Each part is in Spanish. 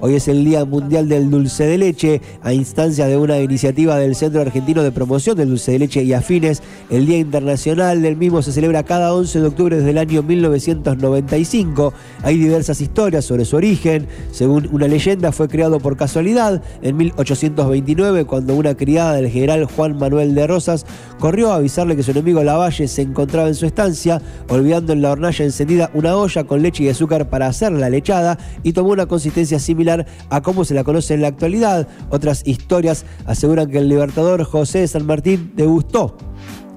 Hoy es el Día Mundial del Dulce de Leche, a instancia de una iniciativa del Centro Argentino de Promoción del Dulce de Leche y afines. El Día Internacional del mismo se celebra cada 11 de octubre desde el año 1995. Hay diversas historias sobre su origen. Según una leyenda, fue creado por casualidad en 1829 cuando una criada del general Juan Manuel de Rosas corrió a avisarle que su enemigo Lavalle se encontraba en su estancia, olvidando en la hornalla encendida una olla con leche y azúcar para hacer la lechada y tomó una consistencia similar a cómo se la conoce en la actualidad. Otras historias aseguran que el libertador José de San Martín degustó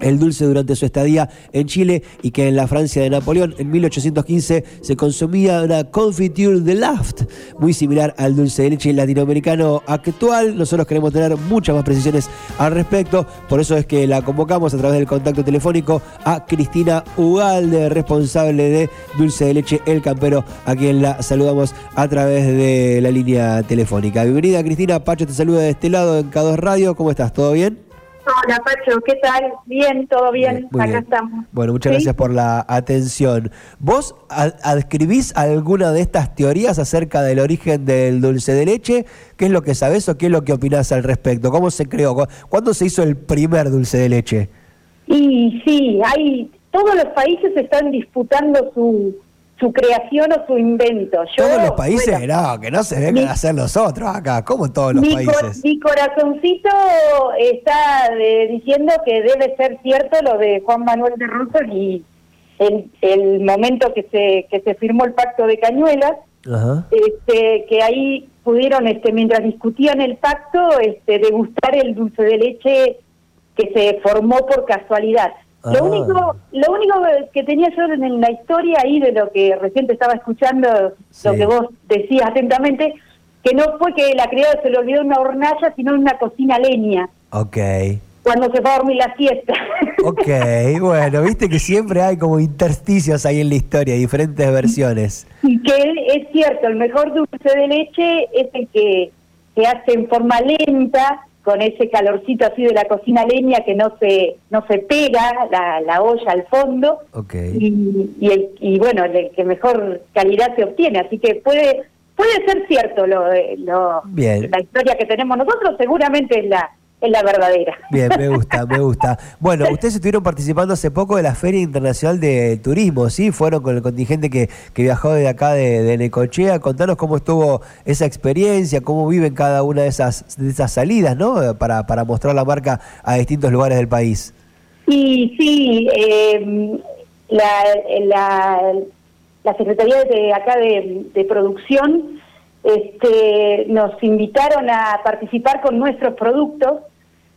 el dulce durante su estadía en Chile y que en la Francia de Napoleón en 1815 se consumía una confiture de Laft, muy similar al dulce de leche latinoamericano actual. Nosotros queremos tener muchas más precisiones al respecto, por eso es que la convocamos a través del contacto telefónico a Cristina Ugalde, responsable de Dulce de Leche El Campero, a quien la saludamos a través de la línea telefónica. Bienvenida Cristina, Pacho te saluda de este lado en K2 Radio, ¿cómo estás? ¿Todo bien? Hola Pacho, ¿qué tal? Bien, todo bien, acá estamos. Bueno, muchas gracias por la atención. ¿Vos adscribís alguna de estas teorías acerca del origen del dulce de leche? ¿Qué es lo que sabés o qué es lo que opinás al respecto? ¿Cómo se creó? ¿Cuándo se hizo el primer dulce de leche? Y sí, hay todos los países están disputando su su creación o su invento. todos los países, no, que no se vengan a hacer los otros acá, como todos los países. mi corazoncito está diciendo que debe ser cierto lo de Juan Manuel de Rosas y el, el momento que se que se firmó el pacto de Cañuelas, Este, que ahí pudieron, este, mientras discutían el pacto, este, degustar el dulce de leche que se formó por casualidad. Lo ah. único lo único que tenía yo en la historia ahí de lo que recién estaba escuchando, lo que vos decías atentamente, que no fue que la criada se le olvidó una hornalla, sino en una cocina leña. Ok. Cuando se fue a dormir la siesta. Ok, bueno, viste que siempre hay como intersticios ahí en la historia, diferentes versiones. Y que es cierto, el mejor dulce de leche es el que se hace en forma lenta, con ese calorcito así de la cocina leña que no se no se pega la, la olla al fondo. Y, y, el, y bueno el que mejor calidad se obtiene. Así que puede puede ser cierto lo, lo la historia que tenemos nosotros. Seguramente es la es la verdadera. Bien, me gusta, me gusta. Bueno, ustedes estuvieron participando hace poco de la Feria Internacional de Turismo, ¿sí? Fueron con el contingente que, que viajó de acá de, de, Necochea. Contanos cómo estuvo esa experiencia, cómo viven cada una de esas, de esas salidas, ¿no? Para, para mostrar la marca a distintos lugares del país. Y sí, eh, la, la, la Secretaría de acá de, de Producción este, nos invitaron a participar con nuestros productos.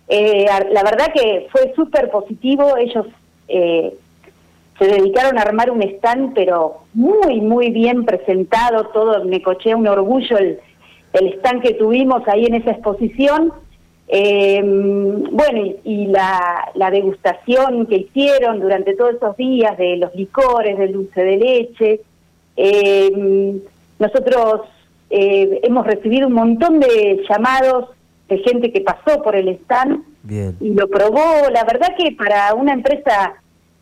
Eh, la verdad que fue súper positivo, ellos eh, se dedicaron a armar un stand, pero muy, muy bien presentado, todo, me coché un orgullo el, el stand que tuvimos ahí en esa exposición. Eh, bueno, y, la, la, degustación que hicieron durante todos esos días de los licores, del dulce de leche. nosotros eh, hemos recibido un montón de llamados de gente que pasó por el stand y lo probó. La verdad que para una empresa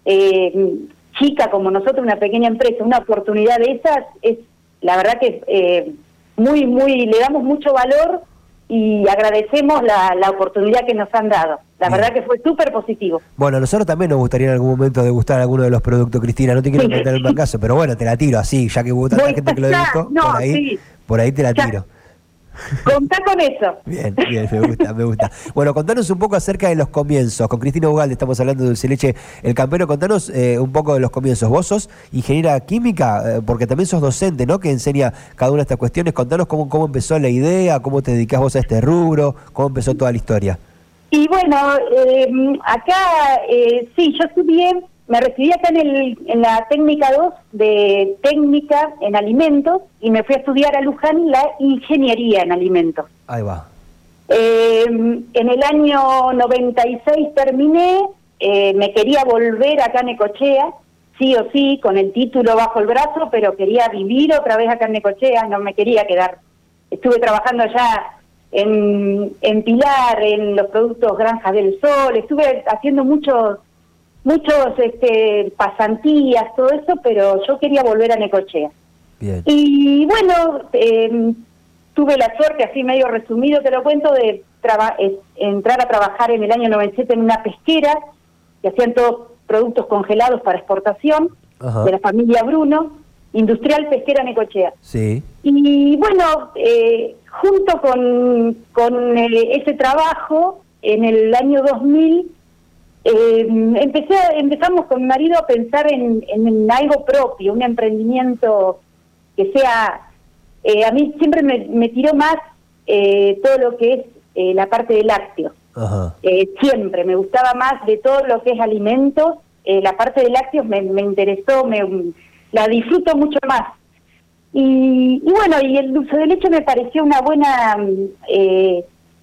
eh, chica como nosotros, una pequeña empresa, una oportunidad de esas es, la verdad que eh, muy, muy, le damos mucho valor y agradecemos la, la oportunidad que nos han dado. La verdad que fue súper positivo. Bueno, a nosotros también nos gustaría en algún momento degustar alguno de los productos, Cristina. No te quiero meter en el caso, pero bueno, te la tiro así, ya que hubo tanta gente que lo degustó. por ahí, por ahí te la tiro. Contá con eso. Bien, bien, me gusta, me gusta. Bueno, contanos un poco acerca de los comienzos. Con Cristina Ugalde estamos hablando de Dulce Leche El Campero. Contanos eh, un poco de los comienzos. Vos sos ingeniera química, eh, porque también sos docente, ¿no? Que enseña cada una de estas cuestiones. Contanos cómo, cómo empezó la idea, cómo te dedicás vos a este rubro, cómo empezó toda la historia. Y bueno, eh, acá sí, yo estudié me recibí acá en, el, en la técnica 2 de técnica en alimentos y me fui a estudiar a Luján la ingeniería en alimentos. Ahí va. Eh, en el año 96 terminé, eh, me quería volver acá en Ecochea, sí o sí, con el título bajo el brazo, pero quería vivir otra vez acá en Ecochea, no me quería quedar. Estuve trabajando allá en, en Pilar, en los productos Granjas del Sol, estuve haciendo muchos muchos este, pasantías, todo eso, pero yo quería volver a Necochea. Y bueno, em, tuve la suerte, así medio resumido te lo cuento, de entrar a trabajar en el año 97 en una pesquera que hacían todos productos congelados para exportación de la familia Bruno, Industrial Pesquera Necochea. Sí. Y bueno, eh, junto con, con eh, ese trabajo, en el año 2000, eh, empecé, empezamos con mi marido a pensar en, en algo propio, un emprendimiento que sea, eh, a mí siempre me, me tiró más eh, todo lo que es eh, la parte de lácteos. siempre me gustaba más de todo lo que es alimentos, la parte de lácteos me, me interesó, me, la disfruto mucho más. Y, y, bueno, y el dulce de leche me pareció una buena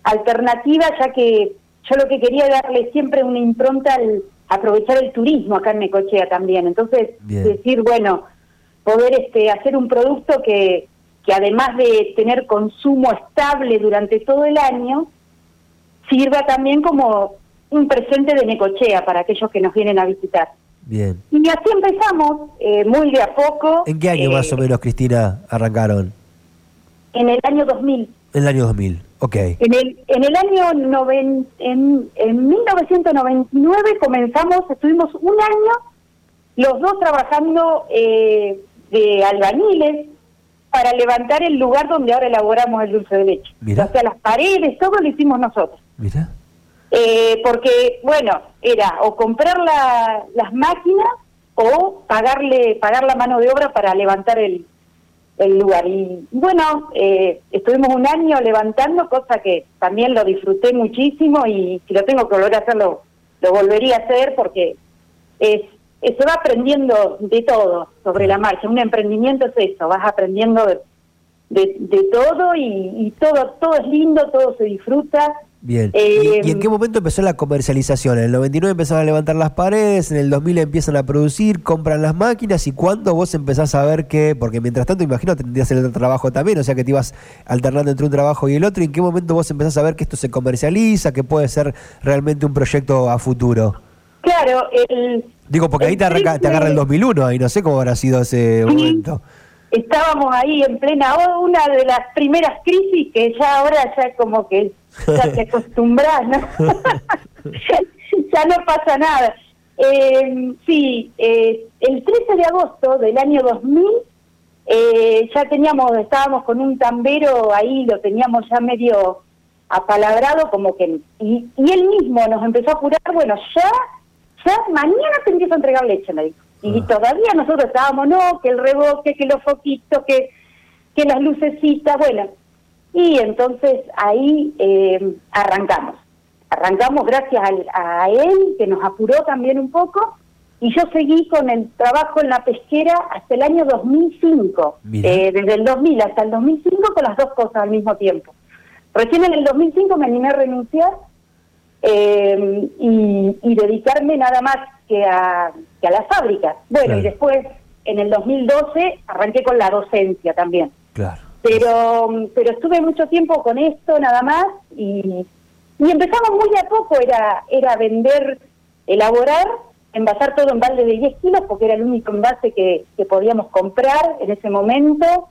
alternativa, ya que yo lo que quería darle siempre una impronta al aprovechar el turismo acá en Necochea también. Entonces, decir, bueno, poder este, hacer un producto que, que además de tener consumo estable durante todo el año, sirva también como un presente de Necochea para aquellos que nos vienen a visitar. Bien. Y así empezamos, eh, muy de a poco. ¿En qué año más o eh, menos, Cristina, arrancaron? En el año 2000. En el año 2000. En el, en el año noven, en, en 1999 comenzamos, estuvimos un año los dos trabajando eh, de albañiles para levantar el lugar donde ahora elaboramos el dulce de leche. O sea, las paredes, todo lo hicimos nosotros. Mira. Eh, porque, bueno, era o comprar la, las máquinas o pagarle pagar la mano de obra para levantar el, el lugar. Y bueno, eh, estuvimos un año levantando, cosa que también lo disfruté muchísimo y si lo tengo que volver a hacerlo, lo volvería a hacer porque es, se va aprendiendo de todo sobre la marcha. Un emprendimiento es eso, vas aprendiendo de, de, todo y, y, todo, todo es lindo, todo se disfruta Bien. ¿Y, en qué em, momento empezó la comercialización? En el 99 empezaron a levantar las paredes, en el 2000 empiezan a producir, compran las máquinas y cuándo vos empezás a ver que, porque mientras tanto imagino tendrías el otro trabajo también, o sea que te ibas alternando entre un trabajo y el otro, ¿y en qué momento vos empezás a ver que esto se comercializa, que puede ser realmente un proyecto a futuro? Claro, el... Digo, porque ahí te, te agarra el 2001, ahí no sé cómo habrá sido ese momento estábamos ahí en plena una de las primeras crisis que ya ahora ya como que ya te acostumbras, ¿no? ya no pasa nada. Eh, sí, eh, el 13 de agosto del año 2000 eh, ya teníamos, estábamos con un tambero ahí, lo teníamos ya medio apalabrado, como que, y, y él mismo nos empezó a apurar, bueno, ya, ya mañana te empiezo a entregar leche, me dijo. Y todavía nosotros estábamos, no, que el reboque, que los foquitos, que, que las lucecitas, bueno. Y entonces ahí eh, arrancamos. Arrancamos gracias a, él, que nos apuró también un poco, y yo seguí con el trabajo en la pesquera hasta el año 2005. Eh, desde el 2000 hasta el 2005 con las dos cosas al mismo tiempo. Recién en el 2005 me animé a renunciar eh, y, y dedicarme nada más que a, que a la fábrica. Bueno, y después, en el 2012, arranqué con la docencia también. Claro. Pero, pero estuve mucho tiempo con esto nada más y, y empezamos muy a poco, era, era vender, elaborar, envasar todo en balde de 10 kilos porque era el único envase que, que podíamos comprar en ese momento.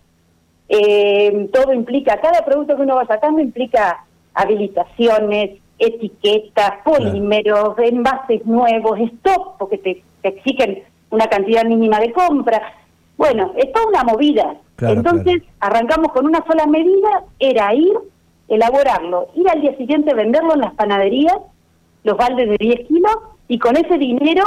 Eh, todo implica, cada producto que uno va sacando implica habilitaciones, etiquetas, polímeros, envases nuevos, stock, porque te, exigen una cantidad mínima de compra. Bueno, es toda una movida. Entonces, arrancamos con una sola medida, era ir, elaborarlo, ir al día siguiente venderlo en las panaderías, los baldes de 10 kilos, y con ese dinero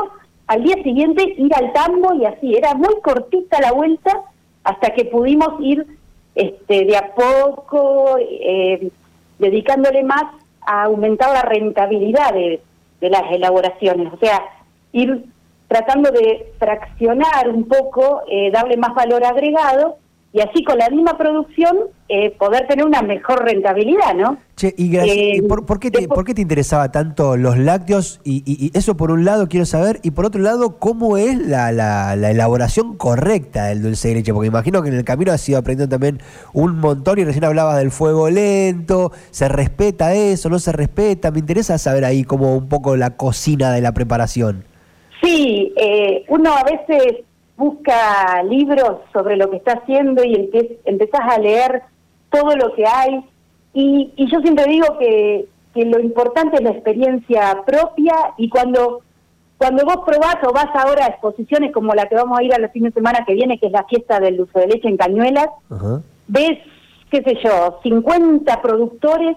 al día siguiente ir al tambo y así. Era muy cortita la vuelta hasta que pudimos ir este, de a poco eh, dedicándole más a aumentar la rentabilidad de, las elaboraciones, o sea, ir tratando de fraccionar un poco, eh, darle más valor agregado y así con la misma producción eh, poder tener una mejor rentabilidad, ¿no? Che, y eh, ¿por, qué te, ¿por, qué te, interesaba tanto los lácteos? Y, eso por un lado quiero saber, y por otro lado, ¿cómo es la, la, elaboración correcta del dulce de leche? Porque imagino que en el camino has ido aprendiendo también un montón y recién hablabas del fuego lento, ¿se respeta eso? ¿No se respeta? Me interesa saber ahí como un poco la cocina de la preparación. Sí, eh, uno a veces busca libros sobre lo que está haciendo y empezás a leer todo lo que hay. Y, y yo siempre digo que, que lo importante es la experiencia propia y cuando cuando vos probás o vas ahora a exposiciones como la que vamos a ir a la fin de semana que viene, que es la fiesta del dulce de leche en Cañuelas, ves, qué sé yo, 50 productores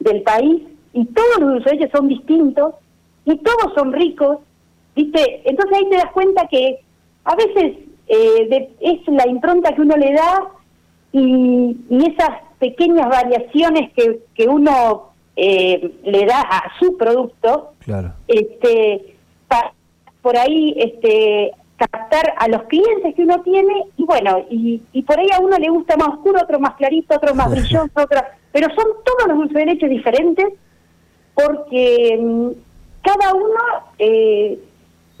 del país y todos los dulces de leche son distintos y todos son ricos, ¿viste? Entonces ahí te das cuenta que a veces eh, es la impronta que uno le da y, esas pequeñas variaciones que, que uno eh, le da a su producto, claro. este, por ahí este, captar a los clientes que uno tiene y bueno, y, y por ahí a uno le gusta más oscuro, otro más clarito, otro más brilloso, otro, pero son todos los dulces de leche diferentes porque mm, cada uno eh,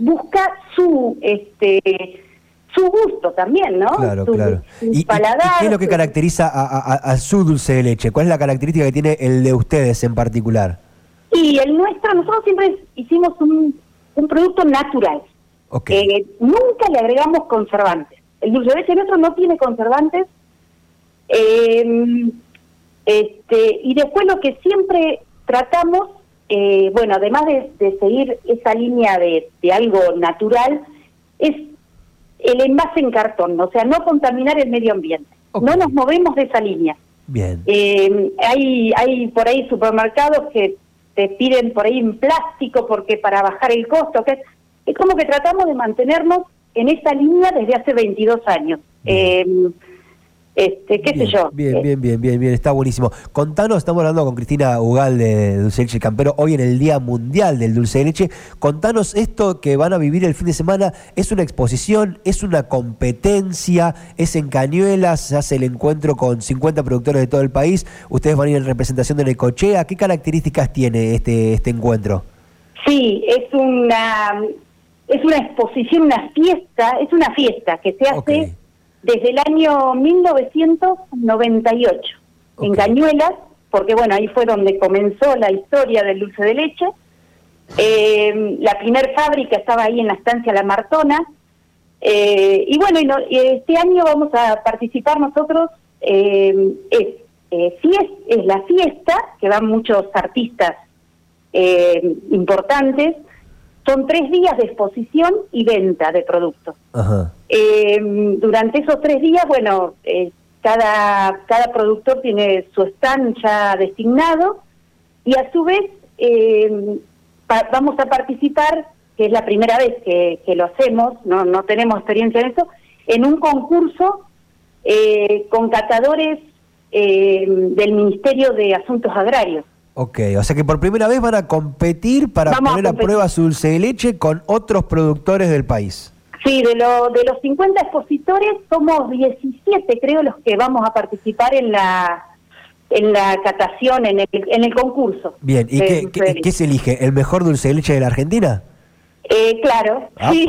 busca su este su gusto también, ¿no? Claro, claro. ¿Y, qué es lo que caracteriza a, su dulce de leche? ¿Cuál es la característica que tiene el de ustedes en particular? Y el nuestro, nosotros siempre hicimos un, un producto natural. Eh, nunca le agregamos conservantes. El dulce de leche nuestro no tiene conservantes. Eh, este, y después lo que siempre tratamos, eh, bueno, además de, seguir esa línea de, algo natural, es el envase en cartón, o sea, no contaminar el medio ambiente. No nos movemos de esa línea. Bien. hay, hay por ahí supermercados que te piden por ahí en plástico porque para bajar el costo, que es como que tratamos de mantenernos en esa línea desde hace 22 años. Eh, este, qué sé yo. Bien, bien, bien, bien, bien, está buenísimo. Contanos, estamos hablando con Cristina Ugal de Dulce de Leche Campero, hoy en el Día Mundial del Dulce de Leche. Contanos esto que van a vivir el fin de semana, ¿es una exposición, es una competencia, es en Cañuelas, se hace el encuentro con 50 productores de todo el país, ustedes van a ir en representación de Necochea, ¿qué características tiene este, este encuentro? Sí, es una, es una exposición, una fiesta, es una fiesta que se hace desde el año 1998 en Cañuelas, porque bueno, ahí fue donde comenzó la historia del dulce de leche. Eh, la primer fábrica estaba ahí en la estancia La Martona. Eh, y bueno, este año vamos a participar nosotros, eh, es, es la fiesta, que van muchos artistas importantes, son tres días de exposición y venta de productos. Eh, durante esos tres días, bueno, eh, cada, cada productor tiene su stand ya designado y a su vez eh, vamos a participar, que es la primera vez que, que, lo hacemos, no, no tenemos experiencia en eso, en un concurso con catadores del Ministerio de Asuntos Agrarios. Ok, o sea que por primera vez van a competir para poner a, prueba su dulce de leche con otros productores del país. Sí, de, lo, de los 50 expositores somos 17 creo los que vamos a participar en la en la catación, en el, en el concurso. Bien, ¿y qué, qué, se elige? ¿El mejor dulce de leche de la Argentina? Eh, claro. Sí.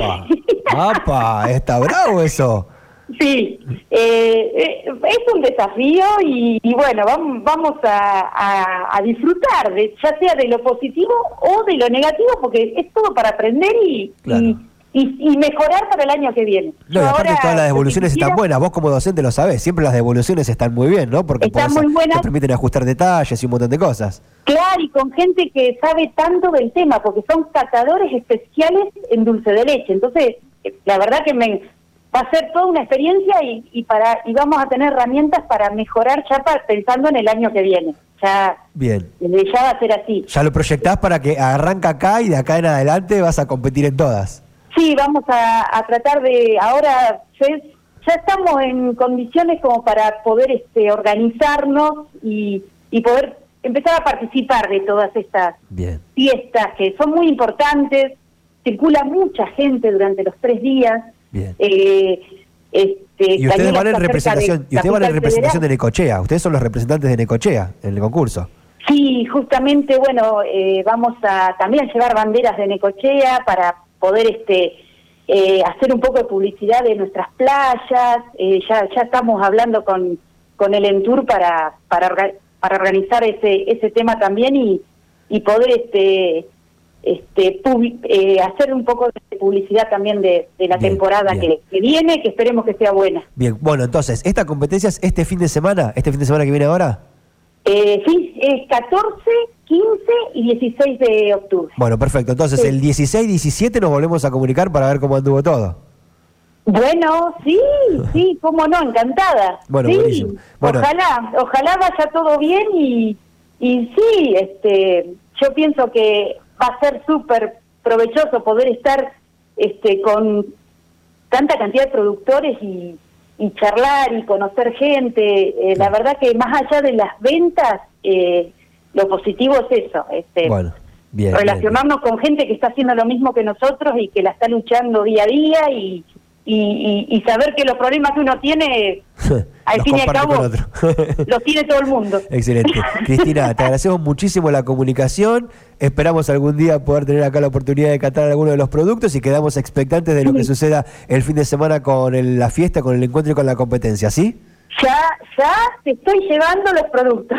¡Apa! Está bravo eso. Sí, eh, eh, es un desafío y, bueno, vamos, vamos a, disfrutar, de, ya sea de lo positivo o de lo negativo, porque es todo para aprender y, y, mejorar para el año que viene. No, aparte todas las devoluciones están buenas, vos como docente lo sabés, siempre las devoluciones están muy bien, ¿no? Porque están muy buenas. te permiten ajustar detalles y un montón de cosas. Claro, y con gente que sabe tanto del tema, porque son catadores especiales en dulce de leche. Entonces, la verdad que me, va a ser toda una experiencia y, y, para y vamos a tener herramientas para mejorar ya pensando en el año que viene. Ya, Bien. ya va a ser así. Ya lo proyectás para que arranca acá y de acá en adelante vas a competir en todas. Sí, vamos a, tratar de ahora ya, estamos en condiciones como para poder este organizarnos y, y poder empezar a participar de todas estas fiestas que son muy importantes. Circula mucha gente durante los tres días eh, este, y ustedes van en representación, y ustedes van en representación de Necochea, ustedes son los representantes de Necochea en el concurso. Sí, justamente, bueno, eh, vamos a también llevar banderas de Necochea para poder este eh, hacer un poco de publicidad de nuestras playas. Eh, ya ya estamos hablando con con el Entur para para para organizar ese ese tema también y y poder este este, eh, hacer un poco de publicidad también de, la temporada Que, viene, que esperemos que sea buena. Bien, bueno, entonces, ¿esta competencia es este fin de semana? ¿Este fin de semana que viene ahora? Eh, sí, es 14, 15 y 16 de octubre. Bueno, perfecto. Entonces, el 16, 17 nos volvemos a comunicar para ver cómo anduvo todo. Bueno, sí, sí, cómo no, encantada. Bueno, sí, Ojalá, ojalá vaya todo bien y, y sí, este, yo pienso que va a ser súper provechoso poder estar este, con tanta cantidad de productores y, charlar y conocer gente. Eh, la verdad que más allá de las ventas, eh, lo positivo es eso. Este, relacionarnos con gente que está haciendo lo mismo que nosotros y que la está luchando día a día y, y, saber que los problemas que uno tiene, al fin y al cabo, los tiene todo el mundo. Excelente. Cristina, te agradecemos muchísimo la comunicación. Esperamos algún día poder tener acá la oportunidad de catar alguno de los productos y quedamos expectantes de lo que suceda el fin de semana con la fiesta, con el encuentro y con la competencia, ¿sí? Ya, ya te estoy llevando los productos.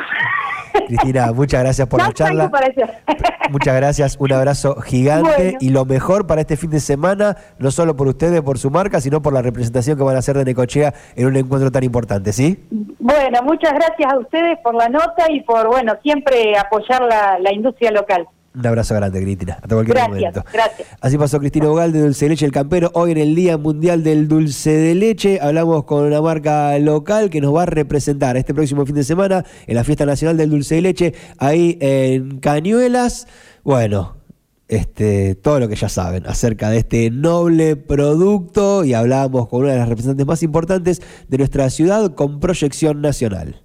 Cristina, muchas gracias por la charla. Muchas gracias, un abrazo gigante y lo mejor para este fin de semana, no solo por ustedes, por su marca, sino por la representación que van a hacer de Necochea en un encuentro tan importante, ¿sí? Bueno, muchas gracias a ustedes por la nota y por, bueno, siempre apoyar la industria local. Un abrazo grande, Cristina. Hasta cualquier gracias, momento. Gracias. Así pasó Cristina Bogal de Dulce de Leche El Campero. Hoy en el Día Mundial del Dulce de Leche hablamos con una marca local que nos va a representar este próximo fin de semana en la Fiesta Nacional del Dulce de Leche, ahí en Cañuelas. Bueno, este, todo lo que ya saben acerca de este noble producto y hablábamos con una de las representantes más importantes de nuestra ciudad con proyección nacional.